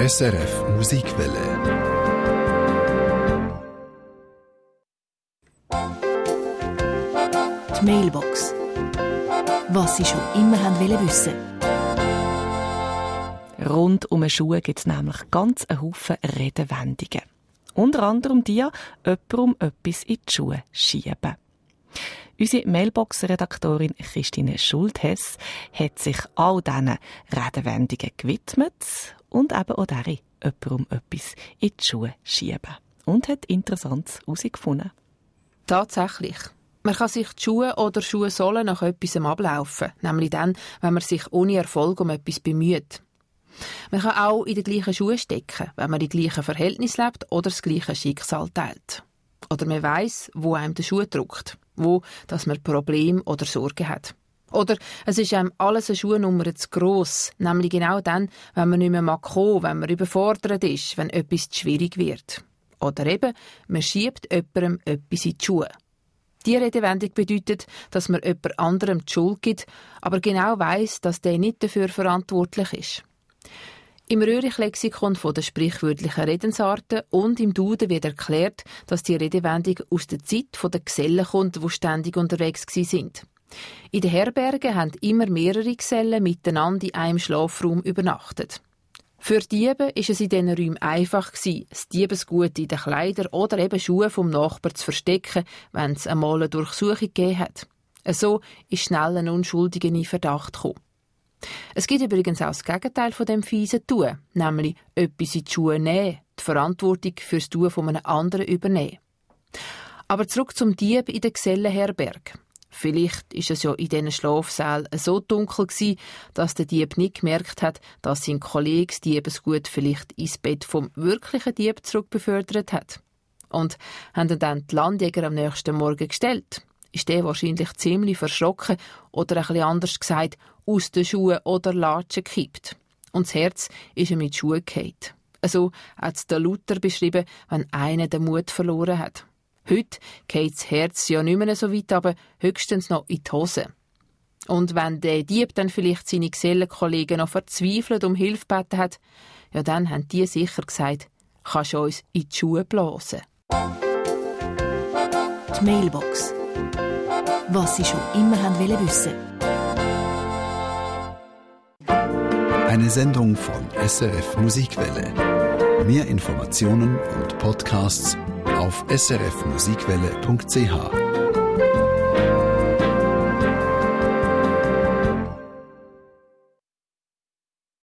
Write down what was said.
SRF Musikwelle. Die Mailbox. Was Sie schon immer haben wollen wissen. Rund um Schuhe gibt es nämlich ganz einen Haufen Redewendungen. Unter anderem die, jemandem etwas in die Schuhe schieben. Unsere Mailbox-Redaktorin Christine Schulthess hat sich all diesen Redewendungen gewidmet und eben auch darin jemandem etwas in die Schuhe schieben. Und hat Interessantes herausgefunden. Tatsächlich. Man kann sich die Schuhe oder Schuhsohlen nach etwas ablaufen, nämlich dann, wenn man sich ohne Erfolg um etwas bemüht. Man kann auch in den gleichen Schuhen stecken, wenn man in gleichen Verhältnis lebt oder das gleiche Schicksal teilt. Oder man weiß, wo einem der Schuh drückt, wo, dass man Problem oder Sorgen hat. Oder es ist einem alles eine Schuhnummer zu gross, nämlich genau dann, wenn man nicht mehr mag kommen, wenn man überfordert ist, wenn etwas zu schwierig wird. Oder eben, man schiebt jemandem etwas in die Schuhe. Die Redewendung bedeutet, dass man jemand anderem die Schuld gibt, aber genau weiß, dass der nicht dafür verantwortlich ist. Im Röhrig-Lexikon der sprichwörtlichen Redensarten und im Duden wird erklärt, dass die Redewendung aus der Zeit der Gesellen kommt, die ständig unterwegs sind. In den Herbergen haben immer mehrere Gesellen miteinander in einem Schlafraum übernachtet. Für Diebe ist es in diesen Räumen einfach das Diebesgut in den Kleidern oder eben Schuhe vom Nachbarn zu verstecken, wenn es einmal eine Durchsuchung gegeben hat. So ist schnell ein Unschuldiger in Verdacht gekommen. Es gibt übrigens auch das Gegenteil von dem fiesen Tun, nämlich etwas in die Schuhe nehmen, die Verantwortung fürs Tun von einem anderen übernehmen. Aber zurück zum Dieb in der Gesellenherberg. Vielleicht ist es ja in diesen Schlafsälen so dunkel gewesen, dass der Dieb nicht gemerkt hat, dass sein Kollege das Diebesgut vielleicht ins Bett vom wirklichen Dieb zurückbefördert hat. Und haben dann die Landjäger am nächsten Morgen gestellt. Ist der wahrscheinlich ziemlich verschrocken oder bisschen anders gesagt, aus den Schuhen oder Latschen gekippt. Und das Herz ist ihm mit Schuhen gefallen. Also hat es der Luther beschrieben, wenn einer den Mut verloren hat. Heute geht das Herz ja nicht mehr so weit, aber höchstens noch in die Hose. Und wenn der Dieb dann vielleicht seine Gesellenkollegen noch verzweifelt um Hilfe gebeten hat, ja dann haben die sicher gesagt, kannst du uns in die Schuhe blasen. Die Mailbox. Was Sie schon immer haben wissen. Eine Sendung von SRF Musikwelle. Mehr Informationen und Podcasts auf srfmusikwelle.ch.